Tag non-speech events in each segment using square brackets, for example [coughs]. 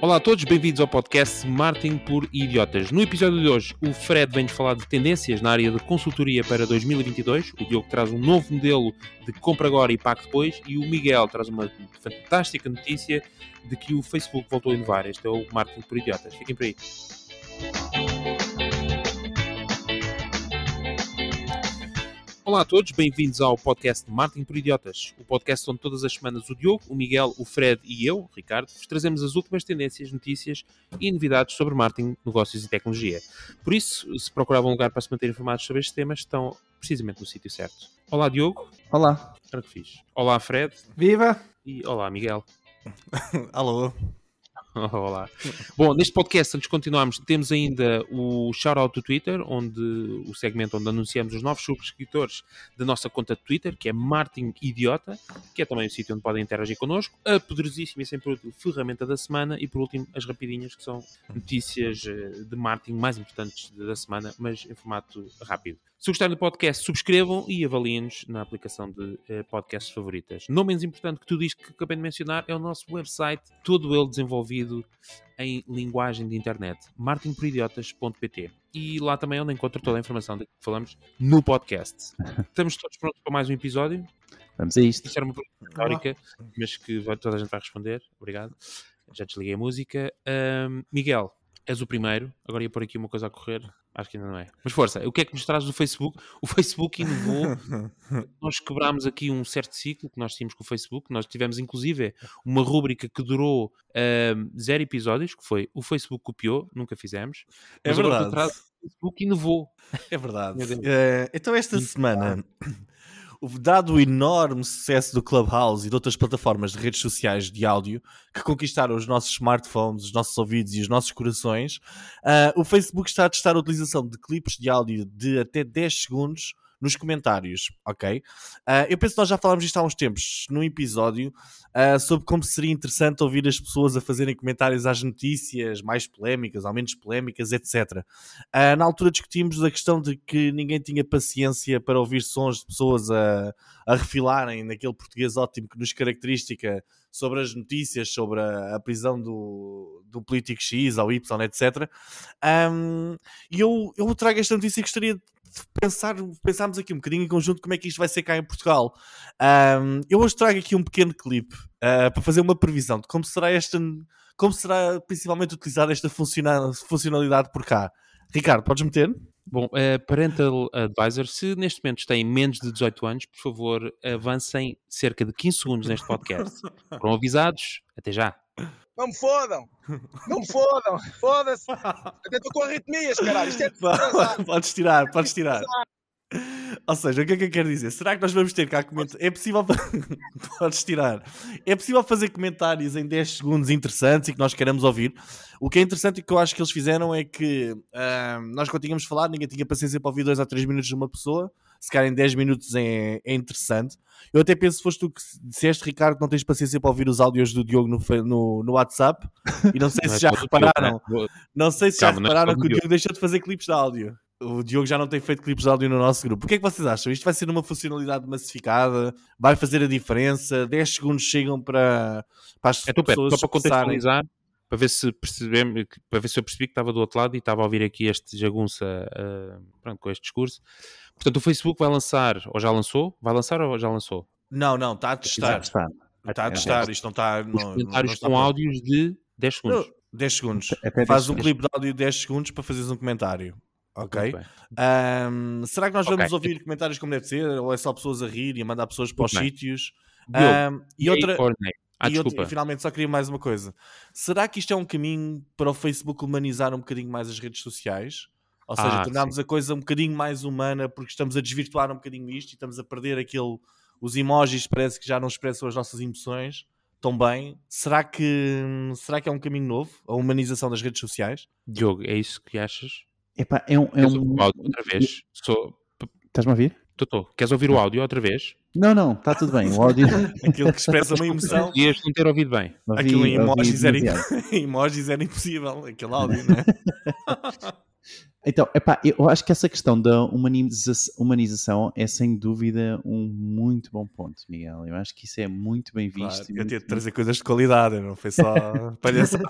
Olá a todos, bem-vindos ao podcast Marketing por Idiotas. No episódio de hoje, o Fred vem-nos falar de tendências na área de consultoria para 2022, o Diogo traz um novo modelo de compra agora e pague depois, e o Miguel traz uma fantástica notícia de que o Facebook voltou a inovar. Este é o Marketing por Idiotas. Fiquem por aí. Olá a todos, bem-vindos ao podcast Marketing por Idiotas, o podcast onde todas as semanas o Diogo, o Miguel, o Fred e eu, o Ricardo, vos trazemos as últimas tendências, notícias e novidades sobre marketing, negócios e tecnologia. Por isso, se procuravam um lugar para se manter informados sobre estes temas, estão precisamente no sítio certo. Olá Diogo. Olá. Claro que fiz. Olá Fred. Viva! E olá Miguel. [laughs] Alô. [laughs] Olá. Bom, neste podcast, antes de continuarmos, temos ainda o shout-out do Twitter, onde o segmento onde anunciamos os novos subscritores da nossa conta de Twitter, que é Martin Idiota, que é também o sítio onde podem interagir connosco, a poderosíssima e sempre útil ferramenta da semana e, por último, as rapidinhas, que são notícias eh, de marketing mais importantes da semana, mas em formato rápido. Se gostarem do podcast, subscrevam e avaliem-nos na aplicação de eh, podcasts favoritas. Não menos importante que tudo isto que acabei de mencionar é o nosso website, todo ele desenvolvido em linguagem de internet, marketingporidiotas.pt. E lá também é onde encontro toda a informação de que falamos no podcast. [laughs] Estamos todos prontos para mais um episódio? Vamos a isto. Isto era uma pergunta retórica, mas que vai- toda a gente vai responder. Obrigado. Já desliguei a música. Ahm, Miguel, és o primeiro. Agora ia pôr aqui uma coisa a correr. Acho que ainda não é. Mas força, o que é que nos traz do Facebook? O Facebook inovou. [laughs] nós quebrámos aqui um certo ciclo que nós tínhamos com o Facebook. Nós tivemos, inclusive, uma rúbrica que durou ahm, zero episódios, que foi o Facebook copiou, nunca fizemos. É verdade. o Facebook inovou. É verdade. Eh, então, esta semana, [coughs] dado o enorme sucesso do Clubhouse e de outras plataformas de redes sociais de áudio que conquistaram os nossos smartphones, os nossos ouvidos e os nossos corações, ah, o Facebook está a testar a utilização de clipes de áudio de até 10 segundos nos comentários, ok? Ah, eu penso que nós já falámos disto há uns tempos, num episódio, ah, sobre como seria interessante ouvir as pessoas a fazerem comentários às notícias mais polémicas, ou menos polémicas, etc. Ah, na altura discutimos a questão de que ninguém tinha paciência para ouvir sons de pessoas a, a refilarem naquele português ótimo que nos característica sobre as notícias, sobre a, a prisão do, do político X ou Y, etc. Ahm, e eu, eu trago esta notícia e gostaria de pensar, pensarmos aqui um bocadinho em conjunto como é que isto vai ser cá em Portugal. Ahm, eu hoje trago aqui um pequeno clipe ah, para fazer uma previsão de como será esta, como será principalmente utilizada esta funciona- funcionalidade por cá. Ricardo, podes meter? Bom, eh, Parental Advisor, se neste momento têm menos de 18 anos, por favor, avancem cerca de 15 segundos neste podcast. [laughs] Foram avisados? Até já. Não me fodam! Não me fodam! Foda-se! Até estou com arritmias, caralho! Isto é podes tirar, podes tirar. Ou seja, o que é que eu quero dizer? Será que nós vamos ter cá comentários? É possível. [laughs] podes tirar. É possível fazer comentários em 10 segundos interessantes e que nós queremos ouvir. O que é interessante e que eu acho que eles fizeram é que ah, nós, quando tínhamos falado, ninguém tinha paciência para ouvir 2 ou 3 minutos de uma pessoa. Se calhar em 10 minutos é, é interessante. Eu até penso que foste tu que disseste, Ricardo, que não tens paciência para ouvir os áudios do Diogo no, no, no WhatsApp. E não sei [laughs] Não é se já Diogo, repararam. Não sei se já é repararam que o Diogo. Deixou de fazer clipes de áudio. O Diogo já não tem feito clipes de áudio no nosso grupo. O que é que vocês acham? Isto vai ser uma funcionalidade massificada? Vai fazer a diferença? 10 segundos chegam para, para as pera, pessoas só para contextualizar, para ver se percebemos, para ver se eu percebi que estava do outro lado e estava a ouvir aqui este jagunça ah, pronto, com este discurso. Portanto, o Facebook vai lançar, ou já lançou? Vai lançar ou já lançou? Não, não, está a testar. Está. Está a testar. Isto não está... Os não- comentários não está com áudios de 10 segundos. Não, 10 segundos. Até 10 Faz um clipe de áudio de 10 segundos para fazeres um comentário. Ok? Ahm, será que nós vamos ouvir comentários como deve ser? Ou é só pessoas a rir e a mandar pessoas para os sítios? Ahm, e outra... Ah, e, outra- desculpa. e finalmente só queria mais uma coisa. Será que isto é um caminho para o Facebook humanizar um bocadinho mais as redes sociais? Ou seja, Ah, tornarmos a coisa um bocadinho mais humana porque estamos a desvirtuar um bocadinho isto e estamos a perder aquele. Os emojis parece que já não expressam as nossas emoções tão bem. Será que, será que é um caminho novo? A humanização das redes sociais? Diogo, é isso que achas? Epá, é um. É Queres um... o áudio outra vez? Sou... Estás-me a ouvir? Tô. Queres ouvir o áudio outra vez? Não, não, está tudo bem. O áudio. [laughs] Aquilo que expressa uma emoção. Ias não ter ouvido bem. ouvi- Aquilo em ouvi emojis era, demasiado. [laughs] emojis era impossível. Aquele áudio, não é? [laughs] Então, epá, eu acho que essa questão da humaniza humanização é sem dúvida um muito bom ponto, Miguel. Eu acho que isso é muito bem Claro, visto. e eu tinha de trazer coisas de qualidade, não foi só [laughs] palhaçada.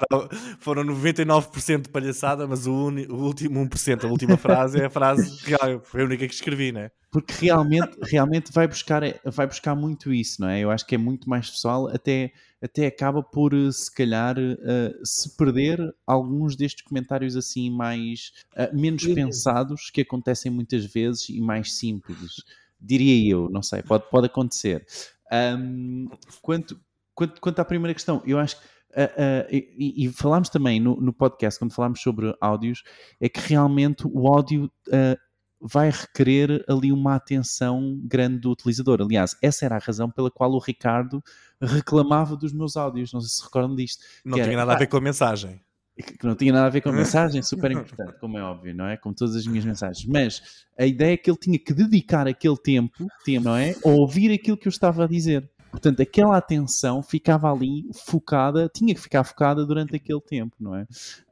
Foram 99% de palhaçada, mas o, uni- o último 1%, a última frase é a frase real. Foi a única que escrevi, né? Porque realmente, realmente vai, buscar, vai buscar muito isso, não é? Eu acho que é muito mais pessoal, até, até acaba por, eh, se calhar, eh, se perder alguns destes comentários assim mais eh, menos Sim. pensados que acontecem muitas vezes e mais simples. Diria eu, não sei, pode, pode acontecer. Ahm, quanto, quanto, quanto à primeira questão, eu acho que. ah, ah, e, e falámos também no, no podcast, quando falámos sobre áudios, é que realmente o áudio ah, vai requerer ali uma atenção grande do utilizador. Aliás, essa era a razão pela qual o Ricardo reclamava dos meus áudios. Não sei se recordam disto. Não tinha era, nada a "Pá, ver com a mensagem. que não tinha nada a ver com a [laughs] mensagem, super importante, como é óbvio, não é? Como todas as minhas mensagens. Mas a ideia é que ele tinha que dedicar aquele tempo, tempo não é? A ouvir aquilo que eu estava a dizer. Portanto, aquela atenção ficava ali focada, tinha que ficar focada durante aquele tempo, não é?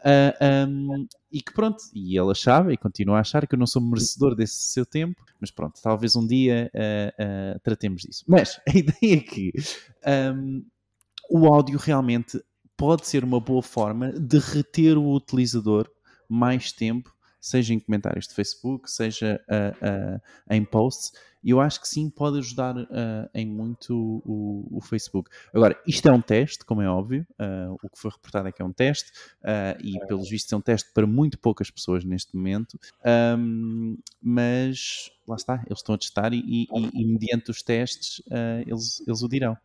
Ah, ahm, e que pronto, e ele achava e continua a achar que eu não sou merecedor desse seu tempo, mas pronto, talvez um dia ah, ah, tratemos disso. Mas [laughs] a ideia é que ahm, o áudio realmente pode ser uma boa forma de reter o utilizador mais tempo, seja em comentários de Facebook, seja em posts. E eu acho que sim, pode ajudar ah, em muito o, o Facebook. Agora, isto é um teste, como é óbvio. ah, o que foi reportado é que é um teste, ah, e pelos vistos é um teste para muito poucas pessoas neste momento. Ahm, mas lá está, eles estão a testar e, e- e- e mediante os testes eles, eles o dirão.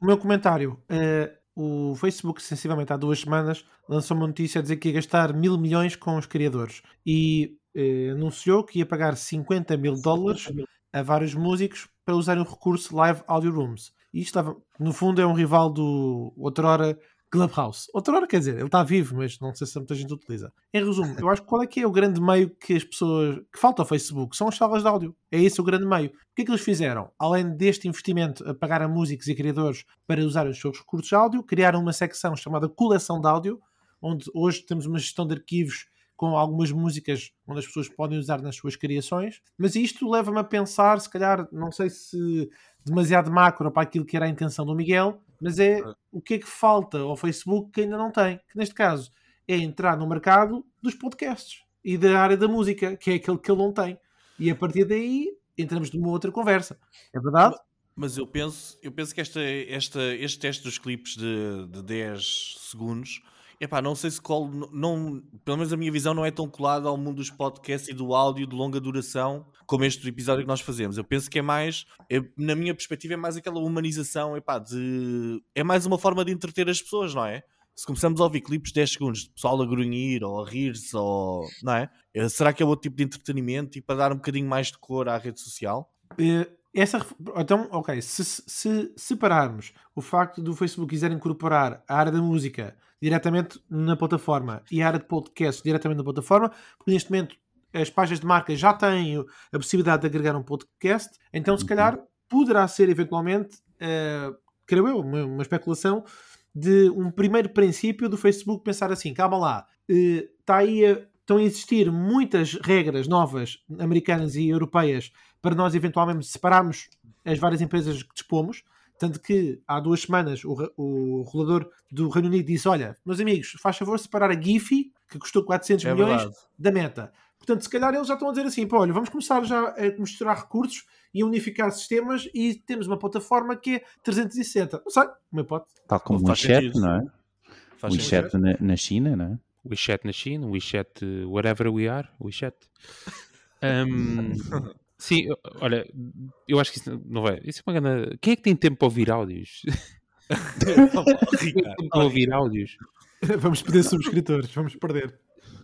O meu comentário. eh, o Facebook, sensivelmente há duas semanas, lançou uma notícia a dizer que ia gastar mil milhões com os criadores e eh, anunciou que ia pagar 50 mil dólares a vários músicos para usarem o recurso Live Audio Rooms. E isto estava, no fundo, é um rival do outrora Clubhouse. Outrora quer dizer, ele está vivo, mas não sei se muita gente utiliza. Em resumo, eu acho que qual é que é o grande meio que as pessoas que falta ao Facebook? São as salas de áudio. É esse o grande meio. O que é que eles fizeram? Além deste investimento a pagar a músicos e criadores para usar os seus recursos de áudio, criaram uma secção chamada coleção de áudio, onde hoje temos uma gestão de arquivos com algumas músicas onde as pessoas podem usar nas suas criações, mas isto leva-me a pensar, se calhar, não sei se demasiado macro para aquilo que era a intenção do Miguel, mas é o que é que falta ao Facebook que ainda não tem, que neste caso é entrar no mercado dos podcasts e da área da música, que é aquele que ele não tem. E a partir daí entramos numa outra conversa. É verdade? Mas eu penso, eu penso que esta, esta, este teste dos clipes de, de 10 segundos, epá, não sei se colo, não, pelo menos a minha visão não é tão colada ao mundo dos podcasts e do áudio de longa duração como este episódio que nós fazemos. Eu penso que é mais, é- na minha perspectiva, é mais aquela humanização, epá, de, é mais uma forma de entreter as pessoas, não é? Se começamos a ouvir clipes de 10 segundos de pessoal a grunhir ou a rir-se, ou, não é? Eh, Será que é outro tipo de entretenimento e para dar um bocadinho mais de cor à rede social? Eh, essa, então, ok, se, se separarmos o facto do Facebook quiser incorporar a área da música diretamente na plataforma e a área de podcast diretamente na plataforma, porque neste momento as páginas de marca já têm a possibilidade de agregar um podcast, então se Uhum. calhar poderá ser eventualmente, eh, creio eu, uma, uma especulação de um primeiro princípio do Facebook pensar assim, calma lá, eh, está aí a- estão a existir muitas regras novas americanas e europeias para nós eventualmente separarmos as várias empresas que dispomos. Tanto que há duas semanas o, o regulador do Reino Unido disse: Olha, meus amigos, faz favor separar a Giphy, que custou 400 É milhões, verdade. da meta. Portanto, se calhar eles já estão a dizer assim: pá, olha, vamos começar já a misturar recursos e a unificar sistemas e temos uma plataforma que é 360. Não sei, uma hipótese. Tal como o WeChat, sentido. não é? Faz. WeChat na, na China, não é? WeChat na China, WeChat wherever we are, WeChat. [laughs] Ahm, [laughs] sim, olha, eu acho que isso não vai. Isso é uma grande... Quem é que tem tempo para ouvir áudios? [laughs] Tempo para ouvir áudios? vamos perder subscritores, vamos perder.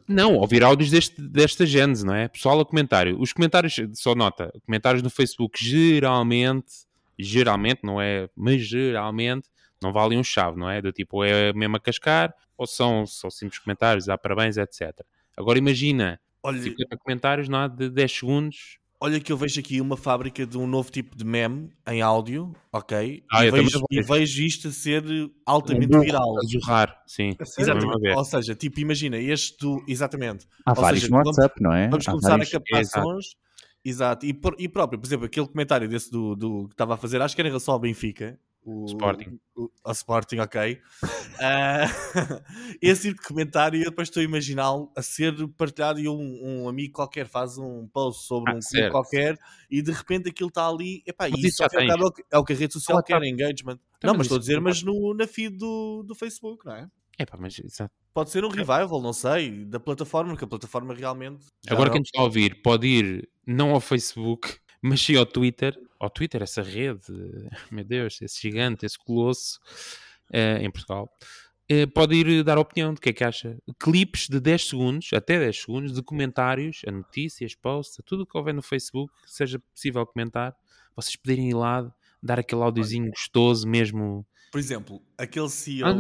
Não, ouvir áudios deste, desta gênese, não é? Pessoal a comentário. Os comentários, só nota, comentários no Facebook geralmente, geralmente, não é, mas geralmente, não valem um chave, não é? Do tipo, é mesmo a cascar, ou são só simples comentários, há parabéns, etc. Agora imagina, Olha, 50 comentários, não há de 10 segundos, Olha que eu vejo aqui uma fábrica de um novo tipo de meme em áudio, ok? Ah, e, vejo, e vejo. isto a ser altamente Um viral. A zurrar, sim. Vamos Exatamente. Ou seja, tipo, imagina, este do. Exatamente. Há Ou vários seja, no vamos- WhatsApp, não é? Vamos Há começar vários- a captar Exato. sons. Exato. E, por- e próprio, por exemplo, aquele comentário desse do, do que estava a fazer, acho que era em relação ao Benfica. O, Sporting. O, ao Sporting, ok. [laughs] Ah, [laughs] esse tipo de comentário eu depois estou a imaginá-lo a ser partilhado e um, um amigo qualquer faz um post sobre Ah, um clube qualquer e de repente aquilo está ali. Epá, Mas isso é o que- é o que a rede social quer, tá. engagement. Então, não, mas estou a dizer, mas no, na feed do, do Facebook, não é? Epá, mas, exato. Pode ser um revival, não sei, da plataforma, porque a plataforma realmente. Agora não- quem está a ouvir pode ir não ao Facebook, [laughs] mas sim ao Twitter. Ao Twitter, essa rede, [laughs] meu Deus, esse gigante, esse colosso eh, em Portugal. eh, pode ir dar opinião do que é que acha. Clipes de 10 segundos, até 10 segundos, de comentários, a notícias, posts, a tudo o que houver no Facebook, que seja possível comentar, vocês poderem ir lá dar aquele áudiozinho gostoso mesmo. Por exemplo, aquele CEO, Ah,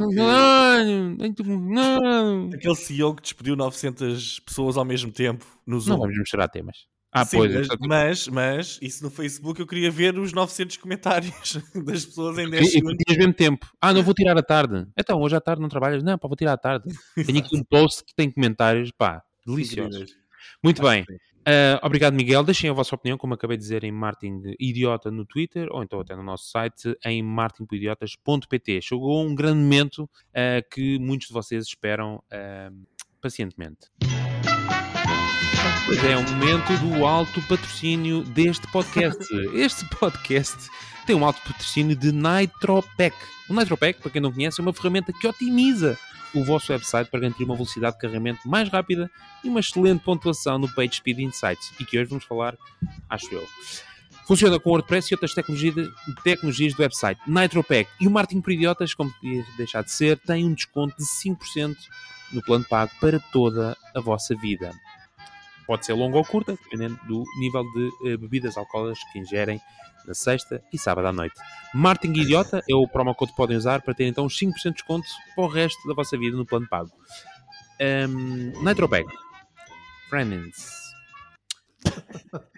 que, aquele CEO que despediu 900 pessoas ao mesmo tempo no Zoom. não vamos misturar temas. Ah, Sim, pois, mas, eu- mas, mas isso no Facebook eu queria ver os 900 comentários [laughs] das pessoas em 10 E, e segundos. tinhas mesmo tempo. Ah, não vou tirar à tarde. Então, hoje à tarde não trabalhas? Não, pá, vou tirar à tarde. [laughs] Tenho aqui um post que tem comentários, pá, deliciosos. Muito bem. Ah, obrigado, Miguel. Deixem a vossa opinião, como acabei de dizer, em Martin Idiota no Twitter ou então até no nosso site em martinpoidiotas.pt. Chegou um grande momento ah, que muitos de vocês esperam ah, pacientemente. Pois é, é um momento do alto patrocínio deste podcast. [laughs] Este podcast tem um alto patrocínio de NitroPack. O NitroPack, para quem não conhece, é uma ferramenta que otimiza o vosso website para garantir uma velocidade de carregamento mais rápida e uma excelente pontuação no PageSpeed Insights. E que hoje vamos falar, acho eu. Funciona com WordPress e outras tecnologias, tecnologias do website. NitroPack e o Marketing por Idiotas, como podia deixar de ser, tem um desconto de 5% no plano pago para toda a vossa vida. Pode ser longa ou curta, dependendo do nível de eh, bebidas alcoólicas que ingerem na sexta e sábado à noite. Martin Idiota é o promo code que podem usar para ter então uns 5% de desconto para o resto da vossa vida no plano pago. Um, Nitropeg. Friends. [laughs]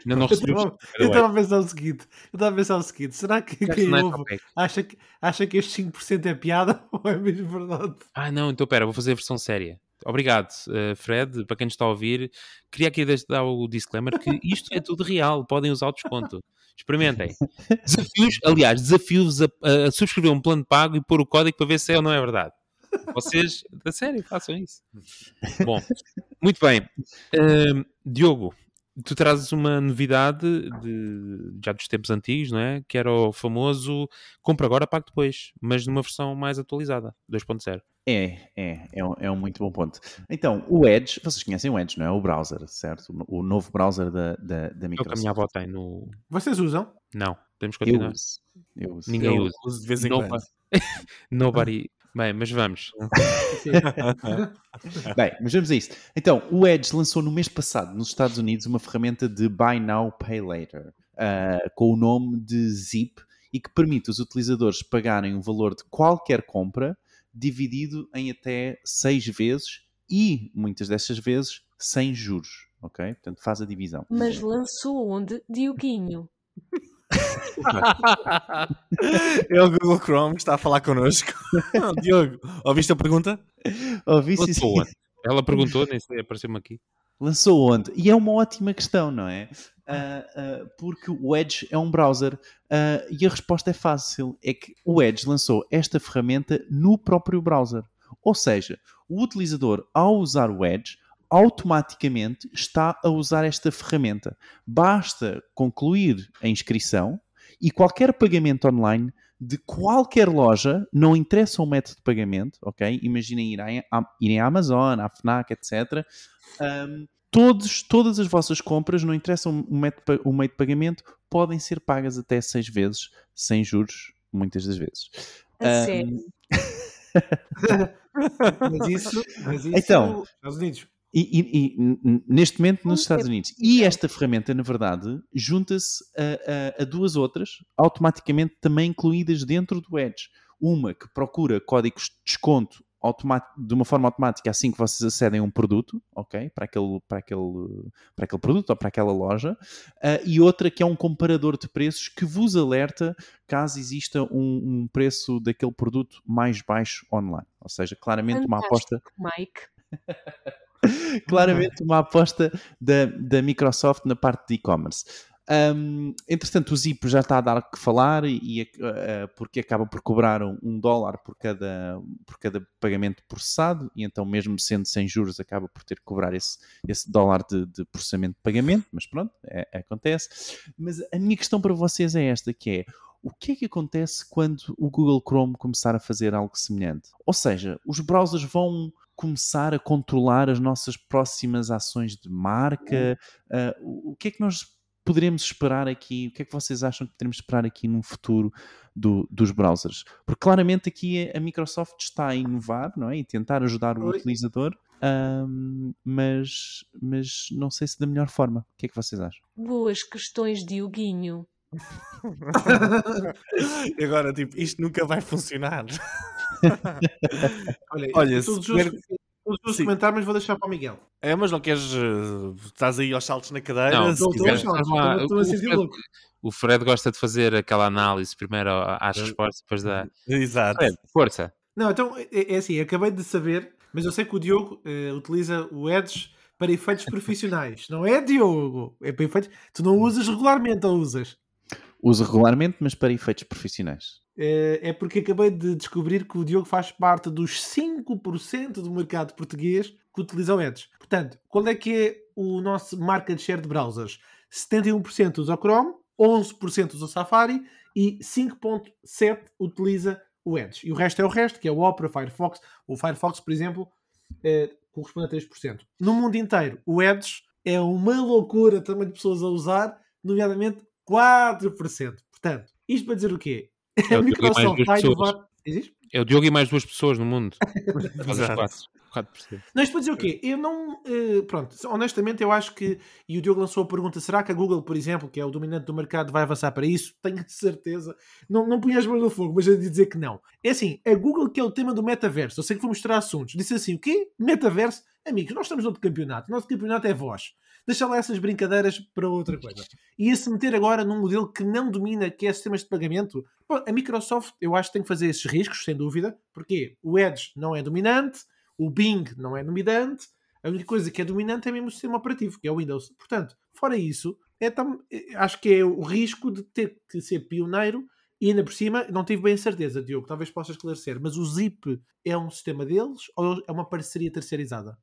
Ainda não Eu estava- eu estava a pensar o seguinte: eu estava a pensar o seguinte: será que quem ouve acha que, acha que este 5% é piada [laughs] ou é mesmo verdade? Ah, não, então pera, vou fazer a versão séria. Obrigado, eh, Fred, para quem nos está a ouvir. Queria aqui dar o disclaimer que isto é tudo real, podem usar o desconto. Experimentem. [laughs] Desafios, aliás, desafios a, a subscrever um plano pago e pôr o código para ver se é ou não é verdade. Vocês, a sério, façam isso. Bom, muito bem. Ahm, Diogo, tu trazes uma novidade de, já dos tempos antigos, não é? Que era o famoso compra agora, pague depois, mas numa versão mais atualizada, 2.0. É, é, é um, é um muito bom ponto. Então, o Edge, vocês conhecem o Edge, não é? O browser, certo? O, novo browser da, da, da É o que a Microsoft. minha avó tem no. Vocês usam? Não, podemos Eu continuar. uso. Eu uso. Ninguém Eu usa. uso de vez em quando. [laughs] [laughs] Nobody. Bem, mas vamos. [laughs] Bem, mas vamos a isso. Então, o Edge lançou no mês passado, nos Estados Unidos, uma ferramenta de Buy Now, Pay Later, ah, com o nome de Zip, e que permite os utilizadores pagarem o valor de qualquer compra, dividido em até seis vezes, e muitas dessas vezes sem juros. Ok? Portanto, faz a divisão. Mas lançou onde? Dioguinho. [laughs] É o Google Chrome que está a falar connosco. [laughs] Diogo, ouviste a pergunta? Ouvi, sim, sim. Lançou onde? Ela perguntou, nem sei, apareceu-me aqui. Lançou onde? E é uma ótima questão, não é? Ah, ah, porque o Edge é um browser ah, e a resposta é fácil: é que o Edge lançou esta ferramenta no próprio browser. Ou seja, o utilizador, ao usar o Edge, automaticamente está a usar esta ferramenta. Basta concluir a inscrição e qualquer pagamento online de qualquer loja, não interessa o método de pagamento, ok? Imaginem irem à, irem à Amazon, à FNAC, etc. Um, todos, todas as vossas compras, não interessa o método, o meio de pagamento, podem ser pagas até seis vezes, sem juros, muitas das vezes. A Um, sério. [laughs] [laughs] Mas isso, mas isso Então. Estados Unidos. E, e- e, neste momento nos Estados Unidos. E esta ferramenta, na verdade, junta-se a, a- a duas outras, automaticamente também incluídas dentro do Edge. Uma que procura códigos de desconto de uma forma automática assim que vocês acedem a um produto, ok? Para aquele, para aquele, para aquele produto ou para aquela loja, ah, e outra que é um comparador de preços que vos alerta caso exista um, um preço daquele produto mais baixo online. Ou seja, claramente uma aposta Mike. [laughs] claramente uma aposta da, da Microsoft na parte de e-commerce. Um, entretanto, o Zip já está a dar que falar e, uh, porque acaba por cobrar um, dólar por cada, por cada pagamento processado e então mesmo sendo sem juros acaba por ter que cobrar esse, esse dólar de, de processamento de pagamento, mas pronto, é- acontece. Mas a minha questão para vocês é esta, que é o que é que acontece quando o Google Chrome começar a fazer algo semelhante? Ou seja, os browsers vão começar a controlar as nossas próximas ações de marca? Uh, o que é que nós poderemos esperar aqui? O que é que vocês acham que poderemos esperar aqui no futuro do- dos browsers? Porque claramente aqui a Microsoft está a inovar, não é? E tentar ajudar o Oi. utilizador, ahm, mas, mas não sei se da melhor forma. O que é que vocês acham? Boas questões, Dioguinho. [laughs] E agora, tipo, isto nunca vai funcionar. [laughs] [laughs] Olha, Olha, todos se os, os comentários, mas vou deixar para o Miguel. É, mas não queres. eh, estás aí aos saltos na cadeira? Não, se Estou se estou quiseres. estou- estou a o sentir Fred- louco. O Fred gosta de fazer aquela análise primeiro às É. respostas, depois da. Exato. Fred, força. Não, então é, é assim, acabei de saber, mas eu sei que o Diogo eh, utiliza o Edge para efeitos [laughs] profissionais. Não é, Diogo? É para efeitos. Tu não usas regularmente ou usas? Uso regularmente, mas para efeitos profissionais. Eh, É porque acabei de descobrir que o Diogo faz parte dos 5% do mercado português que utiliza o Edge. Portanto, qual é que é o nosso market share de browsers? 71% usa o Chrome, 11% usa o Safari e 5.7% utiliza o Edge. E o resto é o resto, que é o Opera, Firefox. O Firefox, por exemplo, eh, corresponde a 3%. No mundo inteiro, o Edge é uma loucura também de pessoas a usar, nomeadamente 4%. Portanto, isto para dizer o quê? É a o [laughs] Diogo e mais duas pessoas. inovar. Existe? É o Diogo e mais duas pessoas no mundo. [laughs] Faz os Exato. quatro. 4%. Não, isto para dizer o quê? Eu não. eh, pronto, honestamente, eu acho que. E o Diogo lançou a pergunta: será que a Google, por exemplo, que é o dominante do mercado, vai avançar para isso? [laughs] Tenho certeza. Não, não punha as mãos no fogo, mas eu de dizer que não. É assim: a Google, que é o tema do metaverso, eu sei que vou mostrar assuntos, disse assim: o quê? Metaverso? Amigos, nós estamos noutro campeonato. O nosso campeonato é vós. Deixa lá essas brincadeiras para outra coisa. E a se meter agora num modelo que não domina, que é sistemas de pagamento, bom, a Microsoft, eu acho que tem que fazer esses riscos, sem dúvida, porque o Edge não é dominante, o Bing não é dominante, a única coisa que é dominante é mesmo o sistema operativo, que é o Windows. Portanto, fora isso, é tam- eh, acho que é o risco de ter que ser pioneiro e ainda por cima, não tive bem a certeza, Diogo, talvez possa esclarecer, mas o Zip é um sistema deles ou é uma parceria terceirizada?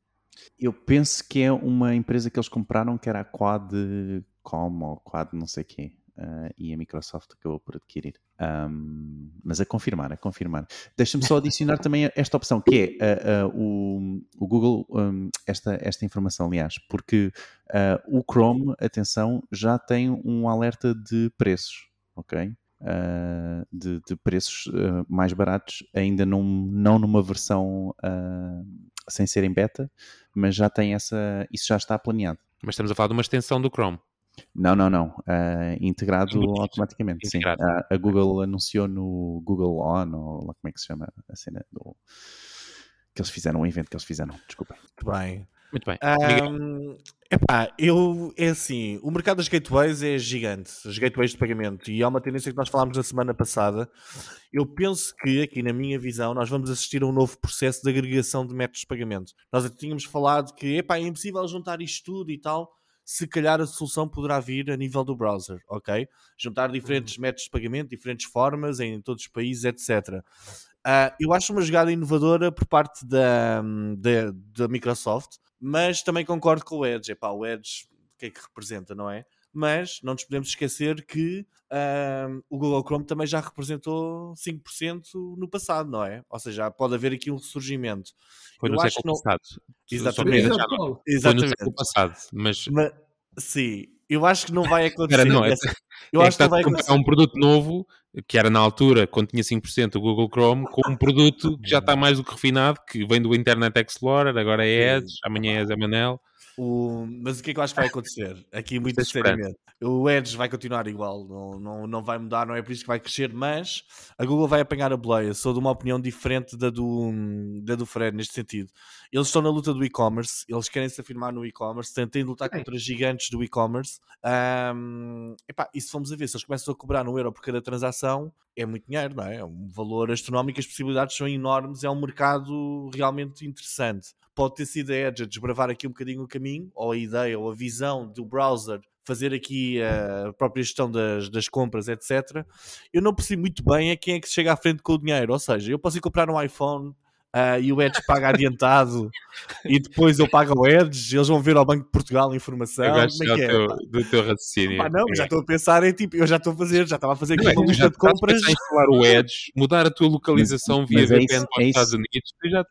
Eu penso que é uma empresa que eles compraram que era a Quadcom ou Quad não sei quê. ah, e a Microsoft acabou por adquirir. Ahm, mas a confirmar, a confirmar. Deixa-me só adicionar também esta opção, que é ah, ah, o, o Google, ahm, esta, esta informação, aliás, porque o Chrome, atenção, já tem um alerta de preços, ok? De, de preços mais baratos, ainda num, não numa versão sem ser em beta, mas já tem essa. Isso já está planeado. Mas estamos a falar de uma extensão do Chrome. Não, não, não. ah, integrado automaticamente. Sim. Integrado. A, a Google anunciou no Google On, ou lá como é que se chama a cena do. Que eles fizeram, um evento que eles fizeram, desculpem. Muito bem. Muito bem. Ahm, epá, eu, é assim, o mercado das gateways é gigante, as gateways de pagamento, e há uma tendência que nós falámos na semana passada. Eu penso que, aqui na minha visão, nós vamos assistir a um novo processo de agregação de métodos de pagamento. Nós tínhamos falado que, epá, é impossível juntar isto tudo e tal, se calhar a solução poderá vir a nível do browser, ok? Juntar diferentes métodos de pagamento, diferentes formas em todos os países, etc. Ah, eu acho uma jogada inovadora por parte da, da, da Microsoft, mas também concordo com o Edge. Epá, o Edge, o que é que representa, não é? Mas não nos podemos esquecer que ah, o Google Chrome também já representou 5% no passado, não é? Ou seja, pode haver aqui um ressurgimento. foi no eu século não- passado. Exatamente. Paulo. Foi no Exatamente. século passado. Mas Mas, sim, eu acho que não vai acontecer. Não, é- eu é que acho que não vai acontecer. um produto novo, que era na altura, quando tinha 5% o Google Chrome, com um produto que já está mais do que refinado, que vem do Internet Explorer, agora é Edge, amanhã é Zamanel. O- mas o que é que eu acho que vai acontecer? Aqui, muito esperando. seriamente. O Edge vai continuar igual, não, não, não vai mudar, não é por isso que vai crescer, mas a Google vai apanhar a boleia. Sou de uma opinião diferente da do, da do Fred neste sentido. Eles estão na luta do e-commerce, eles querem se afirmar no e-commerce, de lutar Sim. contra gigantes do e-commerce. Epá, e se formos a ver, se eles começam a cobrar um euro por cada transação, é muito dinheiro, não é? É um valor astronómico, as possibilidades são enormes, é um mercado realmente interessante. Pode ter sido a Edge a desbravar aqui um bocadinho o caminho, ou a ideia, ou a visão do browser, fazer aqui a própria gestão das, das compras, etc. Eu não percebo muito bem a quem é que chega à frente com o dinheiro, ou seja, eu posso ir comprar um iPhone. Ah, e o Edge paga adiantado e depois eu pago ao Edge, eles vão ver ao Banco de Portugal a informação. Eu gosto é é? teu, do teu raciocínio. Pá, não, já estou a pensar em tipo, eu já estou a fazer, já estava a fazer aqui Não, uma lista de compras. instalar o Edge, mudar a tua localização Mas- via mas é VPN isso- para é os. Estados Unidos. Já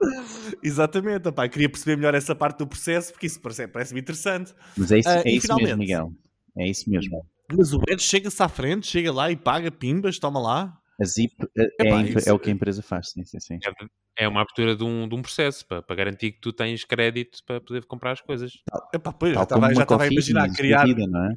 Exatamente, opá, queria perceber melhor essa parte do processo, porque isso parece- parece-me interessante. Mas é isso, Ah, é isso finalmente? mesmo, Miguel. É isso mesmo. Mas o Edge chega-se à frente, chega lá e paga pimbas, toma lá. A Zip é, é Epá, é o que a empresa faz, sim, sim, sim. é uma abertura de um, de um processo para, para garantir que tu tens crédito para poder comprar as coisas. Epá, pois, já estava, já uma estava a imaginar criar, vida, não é?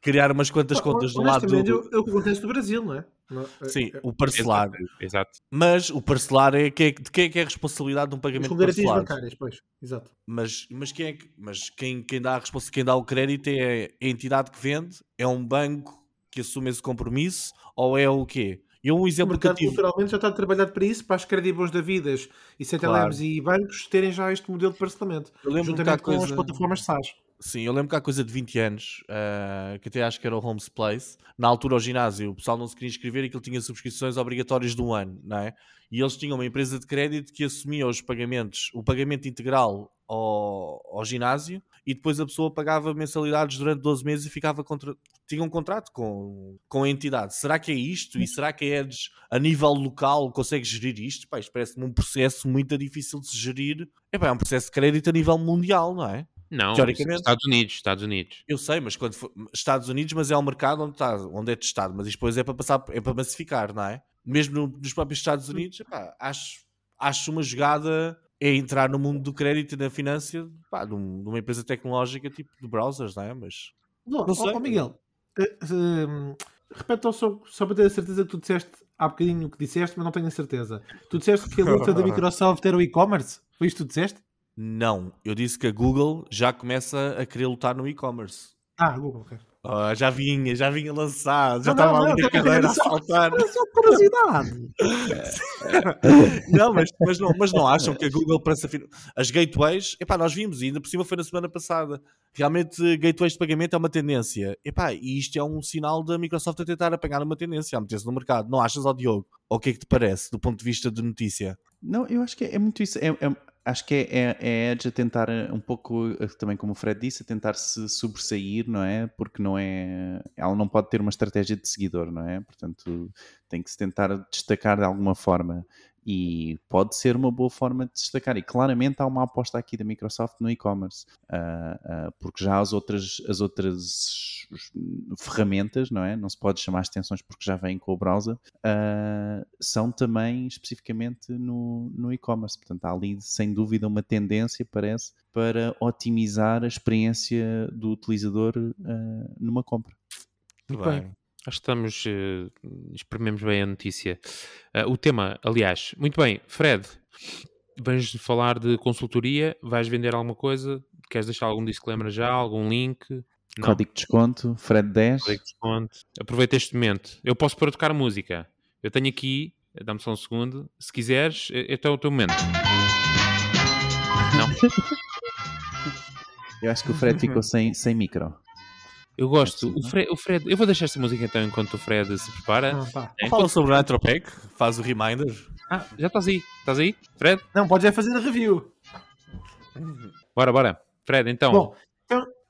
Criar umas quantas contas do lado do... é o que acontece no Brasil, não é? Não- é- Sim, é- o parcelar. Exato. Mas o parcelar é, que é de quem é que é a responsabilidade de um pagamento com garantias parcelado? bancárias, pois. Exato. Mas, mas, quem, é que, mas quem, quem, dá a responsa, quem dá o crédito é a entidade que vende? É um banco que assume esse compromisso? Ou é o quê? Eu um O exemplo que eu tive... culturalmente já está trabalhado para isso, para as credíveis da vidas e CTLMs e bancos terem já este modelo de parcelamento, Eu lembro juntamente com as coisa... plataformas SaaS. Sim, eu lembro que há coisa de 20 anos, ah, que até acho que era o Homes Place, na altura ao ginásio, o pessoal não se queria inscrever e que ele tinha subscrições obrigatórias de um ano, não é? E eles tinham uma empresa de crédito que assumia os pagamentos, o pagamento integral ao, ao ginásio e depois a pessoa pagava mensalidades durante 12 meses e ficava contra... tinha um contrato com, com a entidade. Será que é isto? E será que a Edge, a nível local, consegue gerir isto? Pá, isto parece-me um processo muito difícil de se gerir. É, pá, é um processo de crédito a nível mundial, não é? Não, Teoricamente. Estados Unidos, Estados Unidos. Eu sei, mas quando for Estados Unidos, mas é um mercado onde, está, onde é testado, mas isto depois é para passar, é para massificar, não é? Mesmo no- nos próprios Estados Unidos, epá, acho, acho uma jogada é entrar no mundo do crédito e da finança pá, de, um- uma empresa tecnológica tipo de browsers, não é? Mas Não, Não sei. ó, Miguel, eh, eh, repete só, só para ter a certeza que tu disseste há bocadinho o que disseste, mas não tenho a certeza. Tu disseste que a luta da [laughs] Microsoft era o e-commerce? Foi isto que tu disseste? não, eu disse que a Google já começa a querer lutar no e-commerce. Ah, Google, ok. Ah, já vinha, já vinha lançado, já estava ali não, na cadeira a saltar. Era só curiosidade. Não, mas, mas, não, mas não acham que a Google para. As gateways, epá, nós vimos, e ainda por cima foi na semana passada. Realmente, gateways de pagamento é uma tendência. Epá, e isto é um sinal da Microsoft a tentar apanhar uma tendência, a meter-se no mercado. Não achas, ó Diogo? Ou o que é que te parece, do ponto de vista de notícia? Não, eu acho que é, é muito isso. É, é- acho que é, é, é a tentar eh, um pouco, eh, também como o Fred disse, tentar se sobressair, não é? Porque não é. Ela não pode ter uma estratégia de seguidor, não é? Portanto, tem que se tentar destacar de alguma forma. E pode ser uma boa forma de destacar. E claramente há uma aposta aqui da Microsoft no e-commerce. Ah, ah, porque já as outras, as outras ferramentas, não é? Não se pode chamar extensões porque já vêm com o browser, ah, são também especificamente no, no e-commerce. Portanto, há ali sem dúvida uma tendência, parece, para otimizar a experiência do utilizador numa compra. Muito bem. Acho que estamos. Uh, exprimemos bem a notícia. Uh, o tema, aliás, muito bem, Fred, vens falar de consultoria, vais vender alguma coisa? Queres deixar algum disclaimer já? Algum link? Não. Código de desconto, Fred 10. Código de desconto. Aproveita este momento. Eu posso pôr a tocar música. Eu tenho aqui, dá-me só um segundo. Se quiseres, este é o teu momento. Não. [laughs] Eu acho que o Fred ficou sem, sem micro. Eu gosto. O Fred, o Fred, eu vou deixar esta música então enquanto o Fred se prepara. Ah, pá. É, Fala sobre o Nitropec, faz o reminder. Ah, já estás aí. Estás aí? Fred? Não, podes é fazer a review. Bora, bora. Fred, então. Bom, então,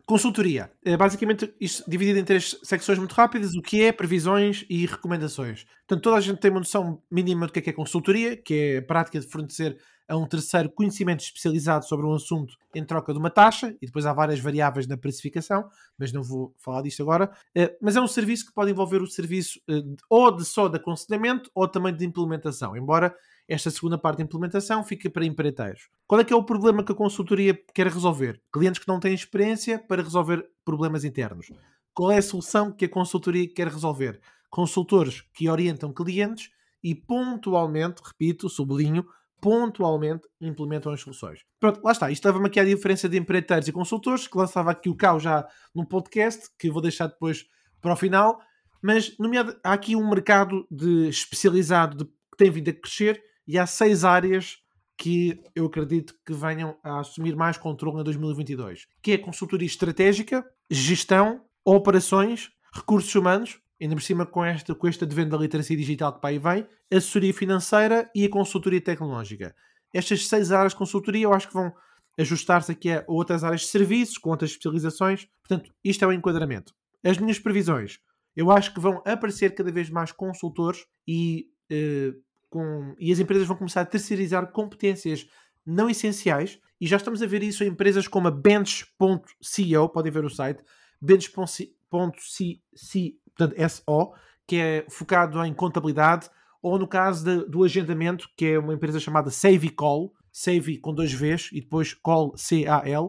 consultoria. É basicamente isto dividido em três secções muito rápidas: o que é, previsões e recomendações. Portanto, toda a gente tem uma noção mínima do que é, que é consultoria, que é a prática de fornecer a um terceiro conhecimento especializado sobre um assunto em troca de uma taxa, e depois há várias variáveis na precificação, mas não vou falar disto agora. Eh, Mas é um serviço que pode envolver o serviço eh, ou de só de aconselhamento ou também de implementação, embora esta segunda parte da implementação fica para empreiteiros. Qual é que é o problema que a consultoria quer resolver? Clientes que não têm experiência para resolver problemas internos. Qual é a solução que a consultoria quer resolver? Consultores que orientam clientes e pontualmente, repito, sublinho, pontualmente implementam as soluções. Pronto, lá está. Isto leva-me aqui à diferença de empreiteiros e consultores, que lançava aqui o Cao já num podcast, que vou deixar depois para o final. Mas, nomeado, há aqui um mercado de especializado de, que tem vindo a crescer e há seis áreas que eu acredito que venham a assumir mais controle em 2022, que é consultoria estratégica, gestão, operações, recursos humanos, ainda por cima com esta, com esta advento da literacia digital que para aí vem, assessoria financeira e a consultoria tecnológica. Estas seis áreas de consultoria eu acho que vão ajustar-se aqui a outras áreas de serviços, com outras especializações. Portanto, isto é o enquadramento. As minhas previsões, eu acho que vão aparecer cada vez mais consultores e, eh, com, e as empresas vão começar a terceirizar competências não essenciais e já estamos a ver isso em empresas como a Bench.co, podem ver o site, Bench.co, que é focado em contabilidade, ou no caso de, do agendamento, que é uma empresa chamada SaveCall, Save com dois Vs e depois Call C-A-L,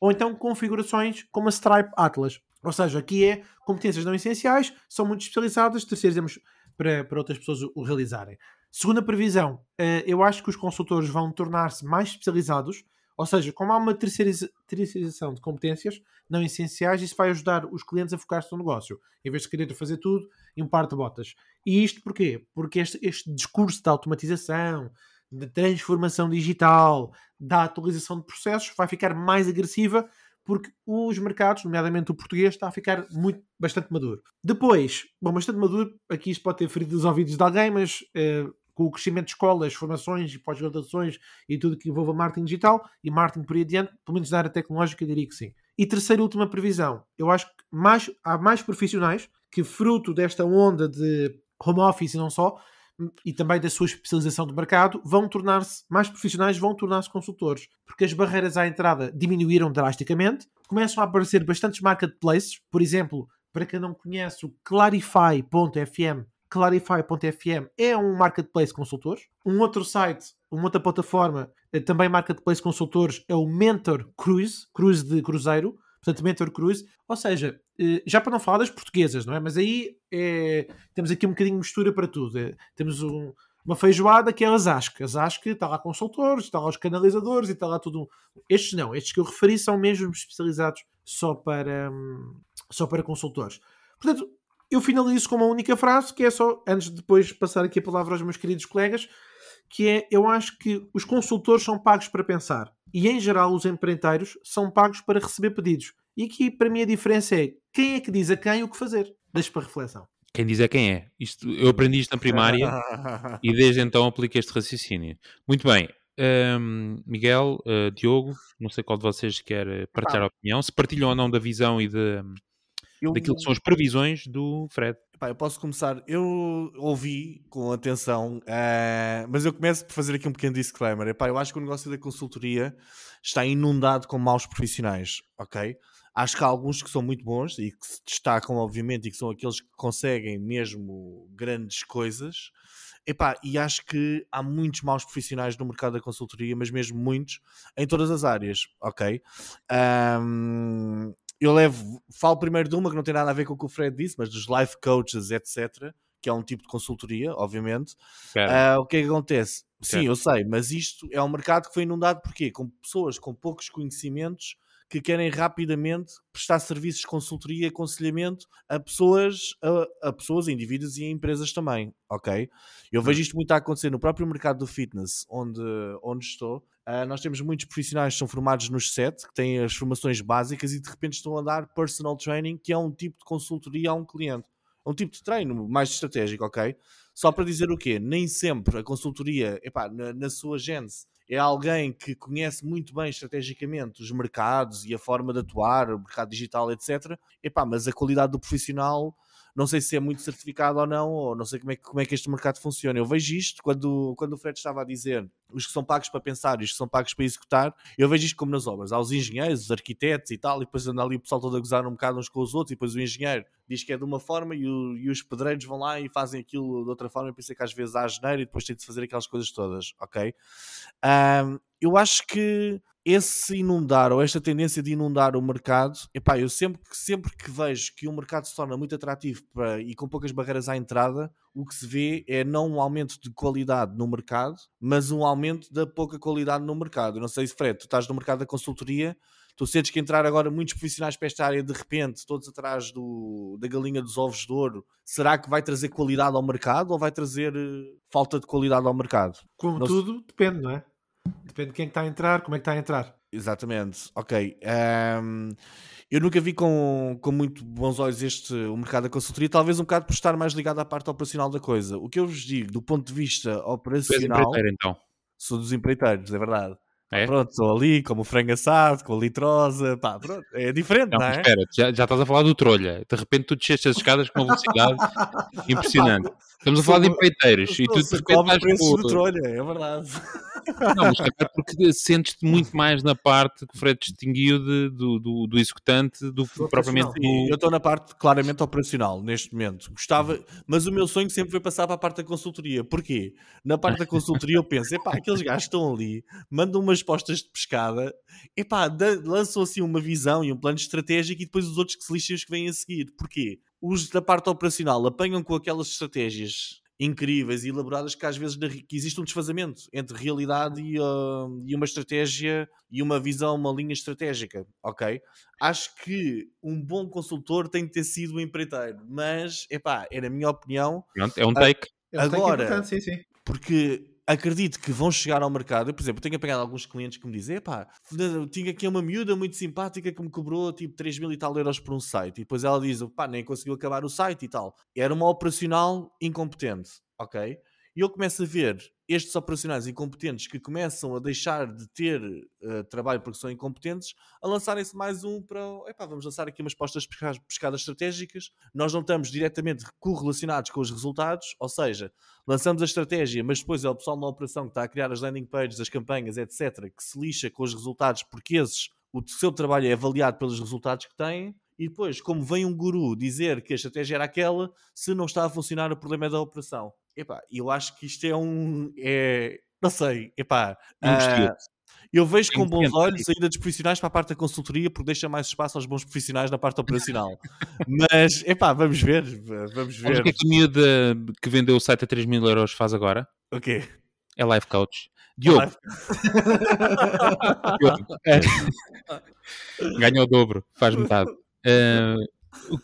ou então configurações como a Stripe Atlas. Ou seja, aqui é competências não essenciais, são muito especializadas, terceirizamos para, para outras pessoas o realizarem. Segunda previsão, eh, eu acho que os consultores vão tornar-se mais especializados, ou seja, como há uma terceirização de competências não essenciais, isso vai ajudar os clientes a focar-se no negócio, em vez de querer fazer tudo em um par de botas. E isto porquê? Porque este, este discurso da automatização, da transformação digital, da atualização de processos, vai ficar mais agressiva porque os mercados, nomeadamente o português, está a ficar muito, bastante maduro. Depois, bom, bastante maduro, aqui isto pode ter ferido os ouvidos de alguém, mas eh, com o crescimento de escolas, formações e pós-graduações e tudo que envolva marketing digital e marketing por aí adiante, pelo menos na área tecnológica, diria que sim. E terceira e última previsão, eu acho que mais, há mais profissionais que, fruto desta onda de home office e não só, e também da sua especialização de mercado, vão tornar-se mais profissionais, vão tornar-se consultores, porque as barreiras à entrada diminuíram drasticamente, começam a aparecer bastantes marketplaces, por exemplo, para quem não conhece o Clarify.fm, Clarify.fm é um marketplace consultores. Um outro site, uma outra plataforma, eh, também marketplace consultores, é o Mentor Cruise, cruise de cruzeiro, portanto Mentor Cruise, ou seja, eh, já para não falar das portuguesas, não é? Mas aí é, temos aqui um bocadinho de mistura para tudo. É, temos um, uma feijoada que é a Zasc. A Zasc está lá consultores, está lá os canalizadores e está lá tudo. Estes não, estes que eu referi são mesmo especializados só para, hum, só para consultores. Portanto, eu finalizo com uma única frase que é só, antes de depois passar aqui a palavra aos meus queridos colegas, que é: eu acho que os consultores são pagos para pensar e, em geral, os empreiteiros são pagos para receber pedidos. E aqui, para mim, a diferença é quem é que diz a quem o que fazer. Deixo para reflexão. Quem diz é quem é. Isto, eu aprendi isto na primária [laughs] e desde então aplico este raciocínio. Muito bem. Um, Miguel, uh, Diogo, não sei qual de vocês quer eh, partilhar a opinião, se partilham ou não da visão e de, eu... daquilo que são as previsões do Fred. Epá, eu posso começar. Eu ouvi com atenção, uh, mas eu começo por fazer aqui um pequeno disclaimer. Epá, eu acho que o negócio da consultoria está inundado com maus profissionais, ok? Acho que há alguns que são muito bons e que se destacam, obviamente, e que são aqueles que conseguem mesmo grandes coisas. Epá, e acho que há muitos maus profissionais no mercado da consultoria, mas mesmo muitos, em todas as áreas, ok? Um, eu levo, falo primeiro de uma que não tem nada a ver com o que o Fred disse, mas dos life coaches, etc., que é um tipo de consultoria, obviamente. Uh, o que é que acontece? Sim, eu sei, mas isto é um mercado que foi inundado porquê? Com pessoas com poucos conhecimentos que querem rapidamente prestar serviços de consultoria e aconselhamento a pessoas, a, a, pessoas, a indivíduos e a empresas também, ok? Eu vejo hum. isto muito a acontecer no próprio mercado do fitness, onde, onde estou. Uh, nós temos muitos profissionais que são formados nos SET, que têm as formações básicas e de repente estão a dar personal training, que é um tipo de consultoria a um cliente. É um tipo de treino mais estratégico, ok? Só para dizer o quê? Nem sempre a consultoria, epá, na, na sua gênese, é alguém que conhece muito bem estrategicamente os mercados e a forma de atuar, o mercado digital, etc. Epá, mas a qualidade do profissional não sei se é muito certificado ou não, ou não sei como é que, como é que este mercado funciona. Eu vejo isto quando, quando o Fred estava a dizer os que são pagos para pensar e os que são pagos para executar, eu vejo isto como nas obras. Há os engenheiros, os arquitetos e tal, e depois anda ali o pessoal todo a gozar um bocado uns com os outros, e depois o engenheiro diz que é de uma forma e, o- e os pedreiros vão lá e fazem aquilo de outra forma. Eu pensei que às vezes há janeiro e depois tem de fazer aquelas coisas todas, ok? Ahm, eu acho que esse inundar ou esta tendência de inundar o mercado, epá, eu sempre, que- sempre que vejo que o mercado se torna muito atrativo para- e com poucas barreiras à entrada, o que se vê é não um aumento de qualidade no mercado, mas um aumento da pouca qualidade no mercado. Eu não sei se, Fred, tu estás no mercado da consultoria, tu sentes que entrar agora muitos profissionais para esta área de repente, todos atrás do, da galinha dos ovos de ouro, será que vai trazer qualidade ao mercado ou vai trazer eh, falta de qualidade ao mercado? Como Não se- tudo, depende, não é? Depende de quem é está a entrar, como é que está a entrar. Exatamente, ok. Ahm, eu nunca vi com, com muito bons olhos este, o mercado da consultoria, talvez um bocado por estar mais ligado à parte operacional da coisa. O que eu vos digo, do ponto de vista operacional, empreiteiro, então. sou dos empreiteiros, é verdade. É? Pronto, estou ali como o frango assado, com a litrosa, pá, pronto, é diferente, Não, não, é? espera, já, já estás a falar do trolha. De repente tu desceste as escadas com uma velocidade [laughs] impressionante. Estamos a falar de empreiteiros e tu cobra estás preços de trolha, é verdade. Não, mas calhar porque sentes-te muito mais na parte que o Fred distinguiu de- do, do, do executante do que Do propriamente no... Eu estou na parte claramente operacional neste momento. Gostava, mas o meu sonho sempre foi passar para a parte da consultoria. Porquê? Na parte da consultoria eu penso, epá, aqueles gajos estão ali, mandam umas postas de pescada, epá, lançam assim uma visão e um plano estratégico e depois os outros que se lixem os que vêm a seguir. Porquê? Os da parte operacional apanham com aquelas estratégias incríveis e elaboradas que às vezes que existe um desfazamento entre realidade e, ah, e uma estratégia e uma visão, uma linha estratégica, ok? Acho que um bom consultor tem de ter sido um empreiteiro, mas, epá, é na minha opinião, Pronto, é um take. É um take Agora- importante, sim, sim. porque acredito que vão chegar ao mercado. Eu, por exemplo, tenho apanhado alguns clientes que me dizem: epá, tinha aqui uma miúda muito simpática que me cobrou tipo 3 mil e tal euros por um site. E depois ela diz: pá, nem conseguiu acabar o site e tal. Era uma operacional incompetente, ok? E eu começo a ver estes operacionais incompetentes que começam a deixar de ter eh, trabalho porque são incompetentes, a lançarem-se mais um para. Epá, vamos lançar aqui umas postas pescadas estratégicas. Nós não estamos diretamente correlacionados com os resultados, ou seja, lançamos a estratégia, mas depois é o pessoal na operação que está a criar as landing pages, as campanhas, etc., que se lixa com os resultados, porque esses, o seu trabalho é avaliado pelos resultados que têm. E depois, como vem um guru dizer que a estratégia era aquela, se não está a funcionar, o problema é da operação. Epá, eu acho que isto é um. É, não sei, epá. Ah, eu vejo com bons olhos a ida dos profissionais para a parte da consultoria porque deixa mais espaço aos bons profissionais na parte operacional. Mas, epá, vamos ver. Vamos ver. o que é que a miúda que vendeu o site a 3 mil euros faz agora? O quê? É life coach. Diogo, Diogo, é. ganha o dobro, faz metade. Eh,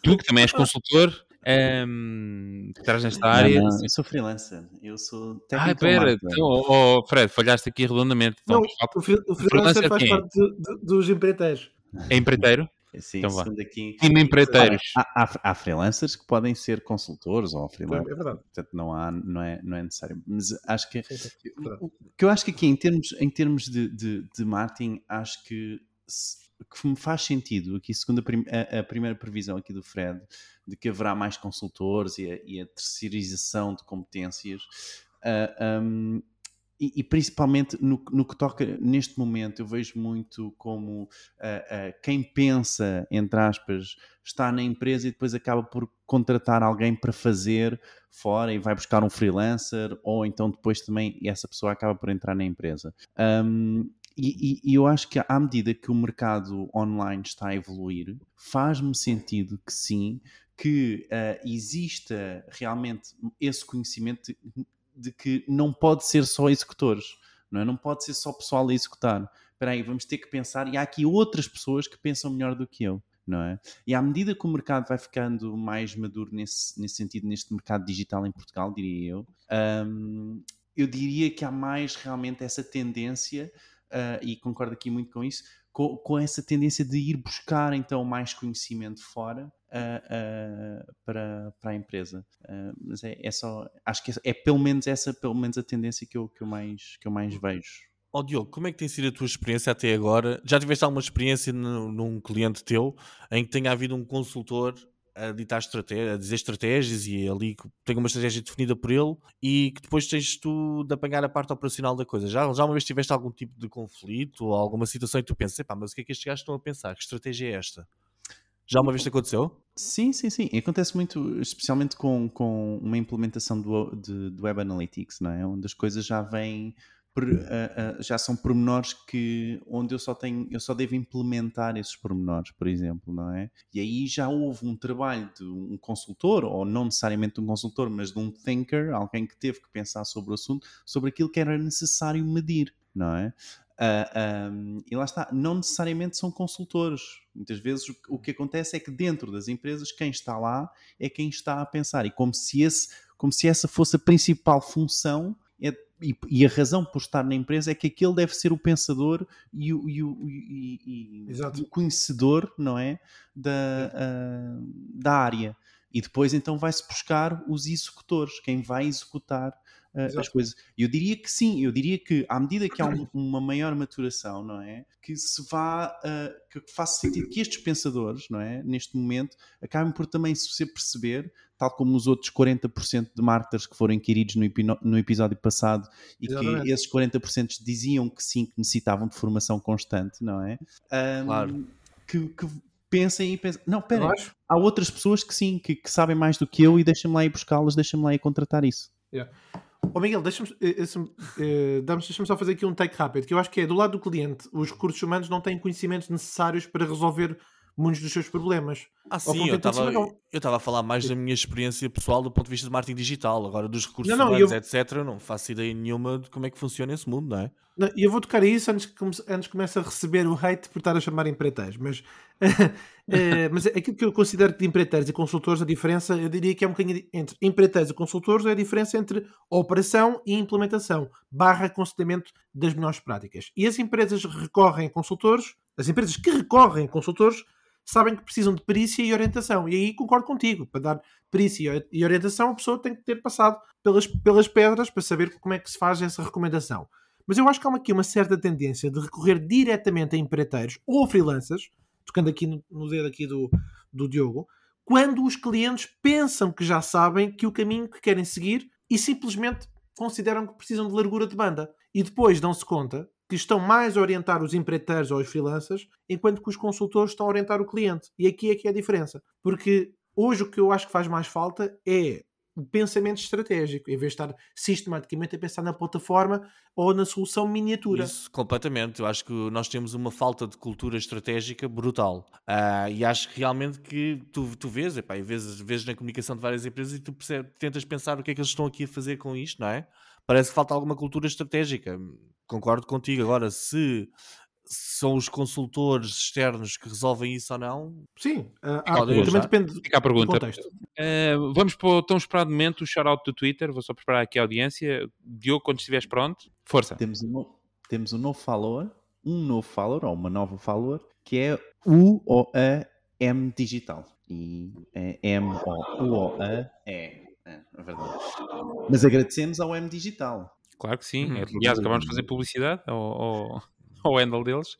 tu, que também és consultor, ehm, que estás nesta área. Não, não, eu sou freelancer. Eu sou Ah, técnico pera, marketing. então, oh, oh, Fred, falhaste aqui redondamente. Então, Não, falta- o, fre- o freelancer freelancer faz quem é? parte de- de- dos empreiteiros. é empreiteiro? Sim, Então segundo aqui. Time empreiteiros. Há, há- há freelancers que podem ser consultores ou É freelancers, verdade. portanto não, há, não, é, não é necessário. Mas acho que o que eu acho que aqui em termos, em termos de, de, de marketing, acho que, se- que me faz sentido aqui, segundo a, prim- a- a primeira previsão aqui do Fred, de que haverá mais consultores e a, e a terceirização de competências. ah, um, e, e principalmente no, no que toca neste momento, eu vejo muito como ah, ah, quem pensa, entre aspas, está na empresa e depois acaba por contratar alguém para fazer fora e vai buscar um freelancer, ou então depois também essa pessoa acaba por entrar na empresa. Um, e- e eu acho que à medida que o mercado online está a evoluir, faz-me sentido que sim, que ah, exista realmente esse conhecimento de, de que não pode ser só executores, não é? Não pode ser só pessoal a executar. Espera aí, vamos ter que pensar, e há aqui outras pessoas que pensam melhor do que eu, não é? E à medida que o mercado vai ficando mais maduro nesse, nesse sentido, neste mercado digital em Portugal, diria eu, hum, eu diria que há mais realmente essa tendência, ah, e concordo aqui muito com isso, com, com essa tendência de ir buscar então mais conhecimento fora ah, ah, para, para a empresa. Ah, mas é, é só, acho que é, é pelo menos essa, pelo menos a tendência que eu, que eu, mais, que eu mais vejo. Ó Diogo, como é que tem sido a tua experiência até agora? Já tiveste alguma experiência num cliente teu em que tenha havido um consultor a ditar estratégia, a dizer estratégias e ali tem uma estratégia definida por ele e que depois tens tu de apanhar a parte operacional da coisa. Já, já uma vez tiveste algum tipo de conflito ou alguma situação e tu pensas, mas o que é que estes gajos estão a pensar? Que estratégia é esta? Já uma vez te aconteceu? Sim, sim, sim. Acontece muito, especialmente com, com uma implementação do, de, do Web Analytics, não é? Onde as coisas já vêm, já são pormenores que, onde eu só tenho, eu só devo implementar esses pormenores, por exemplo, não é? E aí já houve um trabalho de um consultor, ou não necessariamente de um consultor, mas de um thinker, alguém que teve que pensar sobre o assunto, sobre aquilo que era necessário medir, não é? Ah, ahm, e lá está, não necessariamente são consultores. Muitas vezes o, o que acontece é que dentro das empresas quem está lá é quem está a pensar. E como se, esse, como se essa fosse a principal função é- e, e a razão por estar na empresa é que aquele deve ser o pensador e o, e o- e- o conhecedor, não é? Da, ah, da área. E depois então vai-se buscar os executores, quem vai executar ah, as coisas. Eu diria que sim, eu diria que à medida que há um- [clears throat] uma maior maturação, não é? Que se vá, ah, que faça sentido que estes pensadores, não é? Neste momento, acabem por também se perceber, tal como os outros 40% de marketers que foram inquiridos no, no episódio passado e Exatamente. que esses 40% diziam que sim, que necessitavam de formação constante, não é? Ahm, Claro. Que, que pensem e pensem, não, pera, há outras pessoas que sim, que, que sabem mais do que eu e deixa-me lá ir buscá-las, deixa-me lá ir contratar isso. Ó Miguel, deixa-me eh, eh, dá-me- deixa-me só fazer aqui um take rápido, que eu acho que é do lado do cliente, os recursos humanos não têm conhecimentos necessários para resolver muitos dos seus problemas. Ah, sim, eu estava eu estava a falar mais da minha experiência pessoal do ponto de vista de marketing digital. Agora, dos recursos Não, não, humanos, eu- etc., eu não faço ideia nenhuma de como é que funciona esse mundo, não é? E eu vou tocar isso antes que, comece- antes comece a receber o hate por estar a chamar empreiteiros. Mas, [laughs] eh, mas aquilo que eu considero de empreiteiros e consultores, a diferença, eu diria que é um bocadinho di- entre empreiteiros e consultores, é a diferença entre operação e implementação, barra aconselhamento das melhores práticas. E as empresas recorrem a consultores, as empresas que recorrem a consultores, sabem que precisam de perícia e orientação. E aí concordo contigo, para dar perícia e orientação, a pessoa tem que ter passado pelas, pelas pedras para saber como é que se faz essa recomendação. Mas eu acho que há aqui uma certa tendência de recorrer diretamente a empreiteiros ou freelancers, tocando aqui no, no dedo aqui do, do Diogo, quando os clientes pensam que já sabem que o caminho que querem seguir e simplesmente consideram que precisam de largura de banda. E depois dão-se conta que estão mais a orientar os empreiteiros ou os freelancers, enquanto que os consultores estão a orientar o cliente. E aqui é que é a diferença. Porque hoje o que eu acho que faz mais falta é pensamento estratégico, em vez de estar sistematicamente a pensar na plataforma ou na solução miniatura. Isso, completamente. Eu acho que nós temos uma falta de cultura estratégica brutal. Ah, e acho realmente que tu, tu vês, epá, vês, vês na comunicação de várias empresas e tu percebes, tentas pensar o que é que eles estão aqui a fazer com isto, não é? Parece que falta alguma cultura estratégica. Concordo contigo. Agora, se são os consultores externos que resolvem isso ou não, Sim, pergunta. também depende do Fica a pergunta. contexto. Eh, vamos para o tão esperado momento, o shout-out do Twitter. Vou só preparar aqui a audiência. Diogo, quando estiveres pronto, força. Temos um, temos um novo follower, um novo follower, ou uma nova follower, que é o ou a M Digital. E é M O U O A é. É, é verdade. Mas agradecemos ao M Digital. Claro que sim. Uhum. Aliás, acabamos de fazer publicidade ao, ao, [laughs] ao handle deles.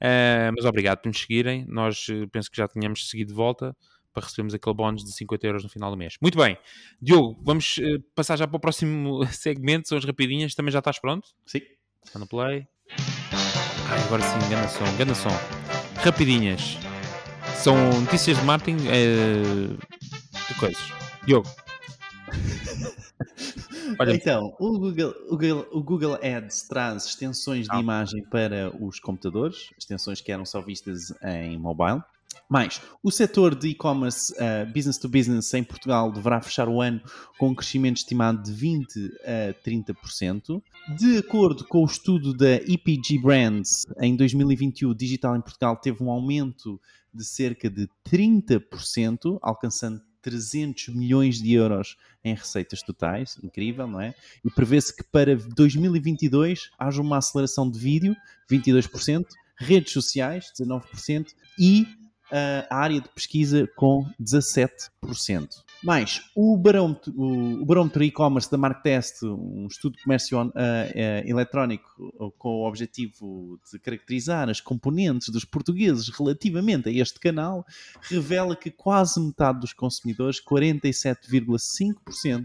Eh, mas obrigado por nos seguirem. Nós eh, penso que já tínhamos seguido de volta para recebermos aquele bónus de 50 euros no final do mês. Muito bem. Diogo, vamos eh, passar já para o próximo [laughs] segmento. São as rapidinhas. Também já estás pronto? Sim. Está no play. Agora sim, ganda som, ganda som. Rapidinhas. São notícias de marketing eh, de coisas. Diogo. Olha, Então, o Google, o, Google, o Google Ads traz extensões de Ah. imagem para os computadores, extensões que eram só vistas em mobile. Mais, o setor de e-commerce uh, business to business em Portugal deverá fechar o ano com um crescimento estimado de 20 a 30%. De acordo com o estudo da EPG Brands, em 2021 o digital em Portugal teve um aumento de cerca de 30%, alcançando 300 milhões de euros em receitas totais, incrível, não é? E prevê-se que para 2022 haja uma aceleração de vídeo, 22%, redes sociais, 19%, e uh, a área de pesquisa com 17%. Mais, o barómetro, o, barómetro e-commerce da Marktest, um estudo de comércio eh, eh, eletrónico uh, com o objetivo de caracterizar as componentes dos portugueses relativamente a este canal, revela que quase metade dos consumidores, 47,5%,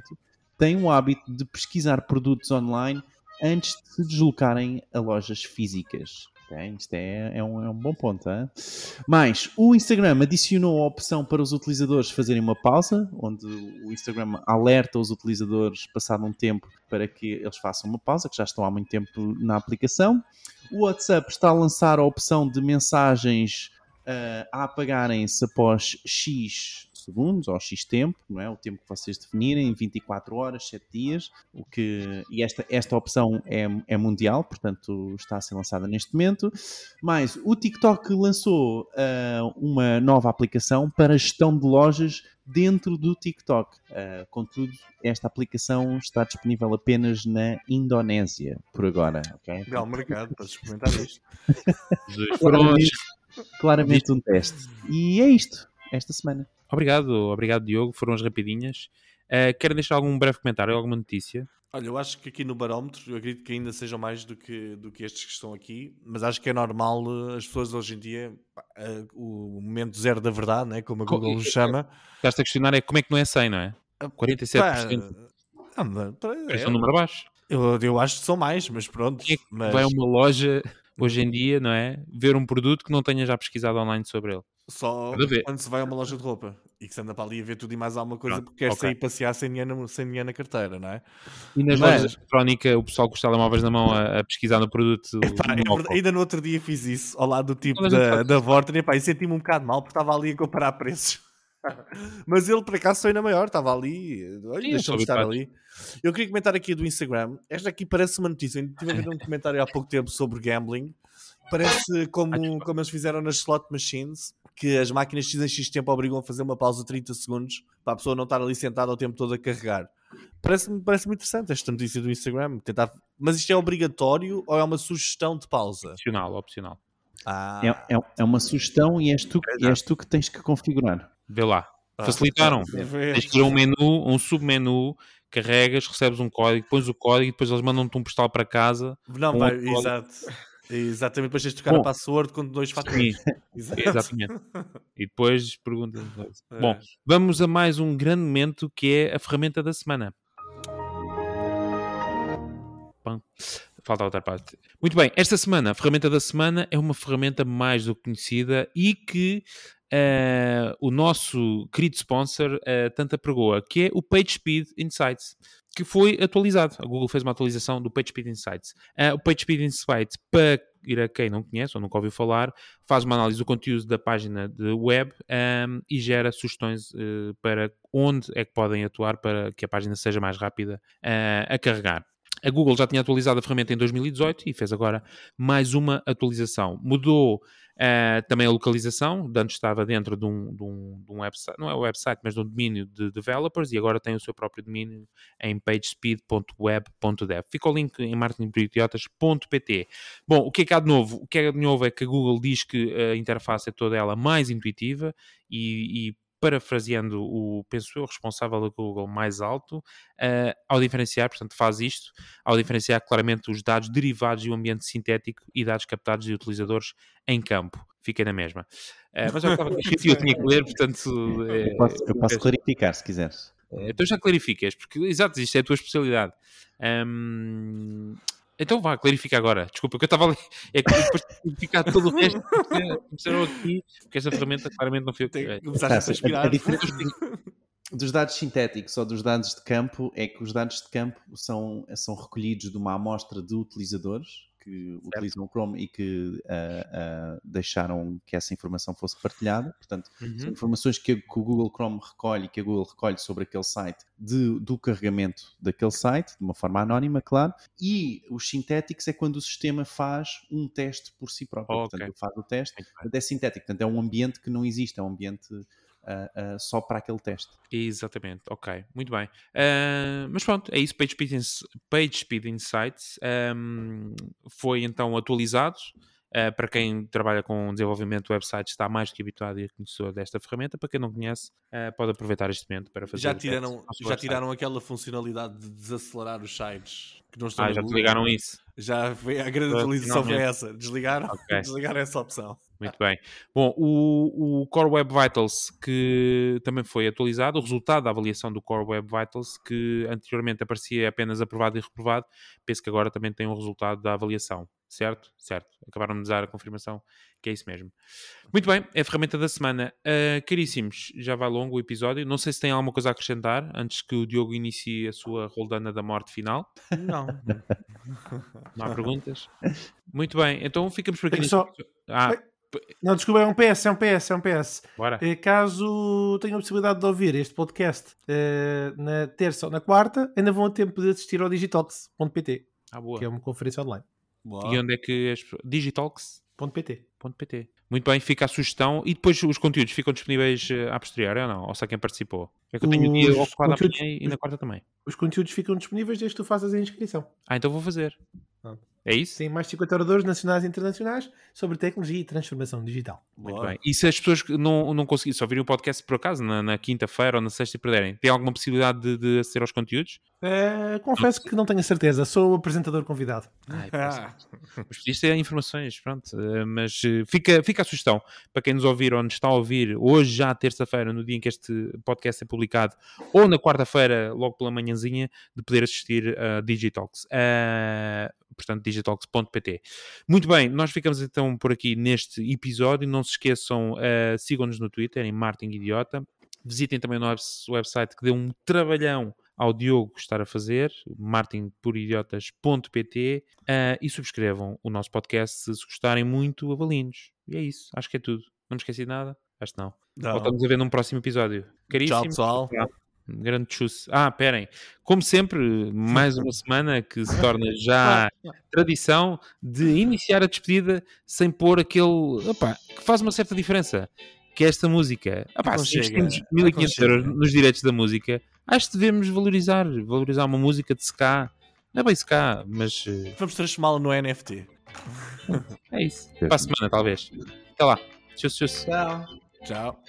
têm o hábito de pesquisar produtos online antes de se deslocarem a lojas físicas. Ok, Isto é, é um, é um bom ponto. hein? Mais, o Instagram adicionou a opção para os utilizadores fazerem uma pausa, onde o Instagram alerta os utilizadores, passado um tempo, para que eles façam uma pausa, que já estão há muito tempo na aplicação. O WhatsApp está a lançar a opção de mensagens ah, a apagarem-se após X segundos ou X tempo, não é? O tempo que vocês definirem, 24 horas, 7 dias, o que, e esta, esta opção é, é mundial, portanto está a ser lançada neste momento. Mas o TikTok lançou ah, uma nova aplicação para gestão de lojas dentro do TikTok. Ah, contudo, esta aplicação está disponível apenas na Indonésia, por agora. ok? Belo mercado para experimentar isto. Claramente, claramente um teste. E é isto, esta semana. Obrigado, obrigado Diogo, foram as rapidinhas. Uh, querem deixar algum breve comentário, alguma notícia? Olha, eu acho que aqui no barómetro, eu acredito que ainda sejam mais do que, do que estes que estão aqui, mas acho que é normal eh, as pessoas hoje em dia, eh, o momento zero da verdade, né, como a Co- Google chama. Estás-te a questionar é como é que não é 100, não é? 47%. Pá, ah, pá, Parece é, um número baixo. eu, eu acho que são mais, mas pronto. É mas vai a uma loja hoje em dia, não é? Ver um produto que não tenha já pesquisado online sobre ele. Só quando se vai a uma loja de roupa e que se anda para ali a ver tudo e mais alguma coisa Pronto, porque quer ok. sair passear sem dinheiro, sem dinheiro na carteira, não é? E nas Mas- lojas de eletrónica, o pessoal com os telemóveis na mão a, a pesquisar no produto. Epá, é no verdade, ainda no outro dia fiz isso ao lado do tipo gente da, faz da Vorten e senti-me um bocado mal porque estava ali a comparar preços. [laughs] Mas ele por acaso foi na maior, estava ali, sou estar ali. Eu queria comentar aqui do Instagram. Esta aqui parece uma notícia. Eu Estive a ver um comentário há pouco tempo sobre gambling. Parece como, [laughs] como eles fizeram nas slot machines, que as máquinas X em X tempo obrigam a fazer uma pausa de 30 segundos para a pessoa não estar ali sentada o tempo todo a carregar. Parece-me parece interessante esta notícia do Instagram. Tentar... Mas isto é obrigatório ou é uma sugestão de pausa? Opcional, opcional. Ah, É, é, é uma sugestão e és, tu, e és tu que tens que configurar. Vê lá. Ah, Facilitaram. Tens que um menu, um submenu, carregas, recebes um código, pões o código e depois eles mandam-te um postal para casa. Não, Um vai, exato. Exatamente, depois tens de tocar Bom. a password com dois fatores. [laughs] Exatamente. E depois perguntas. É. Bom, vamos a mais um grande momento que é a ferramenta da semana. Pam. Falta outra parte. Muito bem, esta semana, a ferramenta da semana é uma ferramenta mais do que conhecida e que eh, o nosso querido sponsor eh, tanto apregoa, que é o PageSpeed Insights, que foi atualizado. A Google fez uma atualização do PageSpeed Insights. Eh, o PageSpeed Insights, para quem não conhece ou nunca ouviu falar, faz uma análise do conteúdo da página de web ehm, e gera sugestões eh, para onde é que podem atuar para que a página seja mais rápida eh, a carregar. A Google já tinha atualizado a ferramenta em 2018 e fez agora mais uma atualização. Mudou eh, também a localização, antes estava dentro de um, de um, de um website, não é um website, mas de um domínio de developers e agora tem o seu próprio domínio em pagespeed.web.dev. Fica o link em marketingproidiotas.pt. Bom, o que é que há de novo? O que é de novo é que a Google diz que a interface é toda ela mais intuitiva e, e parafraseando o, penso eu, responsável da Google mais alto, eh, ao diferenciar, portanto faz isto, ao diferenciar claramente os dados derivados e o ambiente sintético e dados captados de utilizadores em campo. Fiquei na mesma. Eh, mas eu, estava [laughs] e eu tinha que ler, portanto... eh, Eu posso, eu posso clarificar se quiseres. eh, Então já clarificas, porque exato, isto é a tua especialidade. Ahm, então vá, clarifica agora. Desculpa, que eu estava ali. É que depois de clarificar todo o resto. Começaram aqui, porque esta ferramenta claramente não foi o que. É. Começaste a diferença dos dados sintéticos ou dos dados de campo é que os dados de campo são, são recolhidos de uma amostra de utilizadores que utilizam o Chrome e que ah, ah, deixaram que essa informação fosse partilhada. Portanto, são Uhum. informações que, que o Google Chrome recolhe e que a Google recolhe sobre aquele site de- do carregamento daquele site, de uma forma anónima, claro. E os sintéticos é quando o sistema faz um teste por si próprio. Ok. Portanto, ele faz o teste, é sintético. Portanto, é um ambiente que não existe, é um ambiente ah, ah, só para aquele teste. Exatamente, ok, muito bem. Ah, mas pronto, é isso. PageSpeed, Ins- PageSpeed Insights ahm, foi então atualizado Uh, para quem trabalha com desenvolvimento de websites, está mais do que habituado e conhecedor desta ferramenta. Para quem não conhece, uh, pode aproveitar este momento para fazer. Já tiraram, já tiraram aquela funcionalidade de desacelerar os sites que não estão Ah, já Google? ligaram isso. Já foi a grande atualização foi essa. Desligaram, Ok. [laughs] desligaram essa opção. Muito bem. Bom, o, o Core Web Vitals, que também foi atualizado, o resultado da avaliação do Core Web Vitals, que anteriormente aparecia apenas aprovado e reprovado, penso que agora também tem um resultado da avaliação. Certo? Certo. Acabaram de dar a confirmação que é isso mesmo. Muito bem, é a ferramenta da semana. Ah, caríssimos, já vai longo o episódio. Não sei se tem alguma coisa a acrescentar antes que o Diogo inicie a sua roldana da morte final. Não. Não há perguntas? Muito bem, então ficamos por aqui. Só-. Ah. Não, desculpa, é um PS, é um PS, é um PS. bora. Eh, Caso tenham a possibilidade de ouvir este podcast eh, na terça ou na quarta, ainda vão a tempo de assistir ao digitalks.pt, Ah, que é uma conferência online. Boa. E onde é que as Digitalks? .pt. Muito bem, fica a sugestão. E depois os conteúdos ficam disponíveis eh, à posteriori ou não? Ou só quem participou? É que eu tenho o dia ocupado amanhã e na quarta também. Os conteúdos ficam disponíveis desde que tu faças a inscrição. Ah, então vou fazer. Pronto. É isso? Tem mais de 50 oradores nacionais e internacionais sobre tecnologia e transformação digital. Muito Boa. bem. E se as pessoas que não, não conseguirem, só ouvirem o podcast por acaso, na, na quinta-feira ou na sexta e perderem, tem alguma possibilidade de, de aceder aos conteúdos? Eh, confesso que não tenho a certeza, sou o apresentador convidado. Ai, [laughs] Ah, Mas podias ter informações, pronto. eh, Mas eh, fica, fica a sugestão para quem nos ouvir ou nos está a ouvir hoje, já terça-feira, no dia em que este podcast é publicado, ou na quarta-feira, logo pela manhãzinha, de poder assistir a Digitalks. Eh, portanto, digitalks.pt. Muito bem, nós ficamos então por aqui neste episódio. Não se esqueçam, eh, sigam-nos no Twitter, em Martin Idiota. Visitem também o nosso website que deu um trabalhão ao Diogo estar a fazer, martinporidiotas.pt uh, e subscrevam o nosso podcast se gostarem muito, avaliem-nos. E é isso, acho que é tudo. Não me esqueci de nada? Acho que não. não. Voltamos a ver num próximo episódio. Caríssimo. Tchau, pessoal. Um Grande chus. Ah, esperem. Como sempre, mais uma [laughs] semana que se torna já tradição de [laughs] iniciar a despedida sem pôr aquele. Opá, que faz uma certa diferença. Que é esta música. Opá, se investimos 1500 euros nos direitos da música, acho que devemos valorizar. Valorizar uma música de ska. Não é bem ska, mas eh, Vamos transformá-lo no NFT. [laughs] é isso. Para a semana, talvez. Até lá. Tchau, tchau. Tchau. Tchau.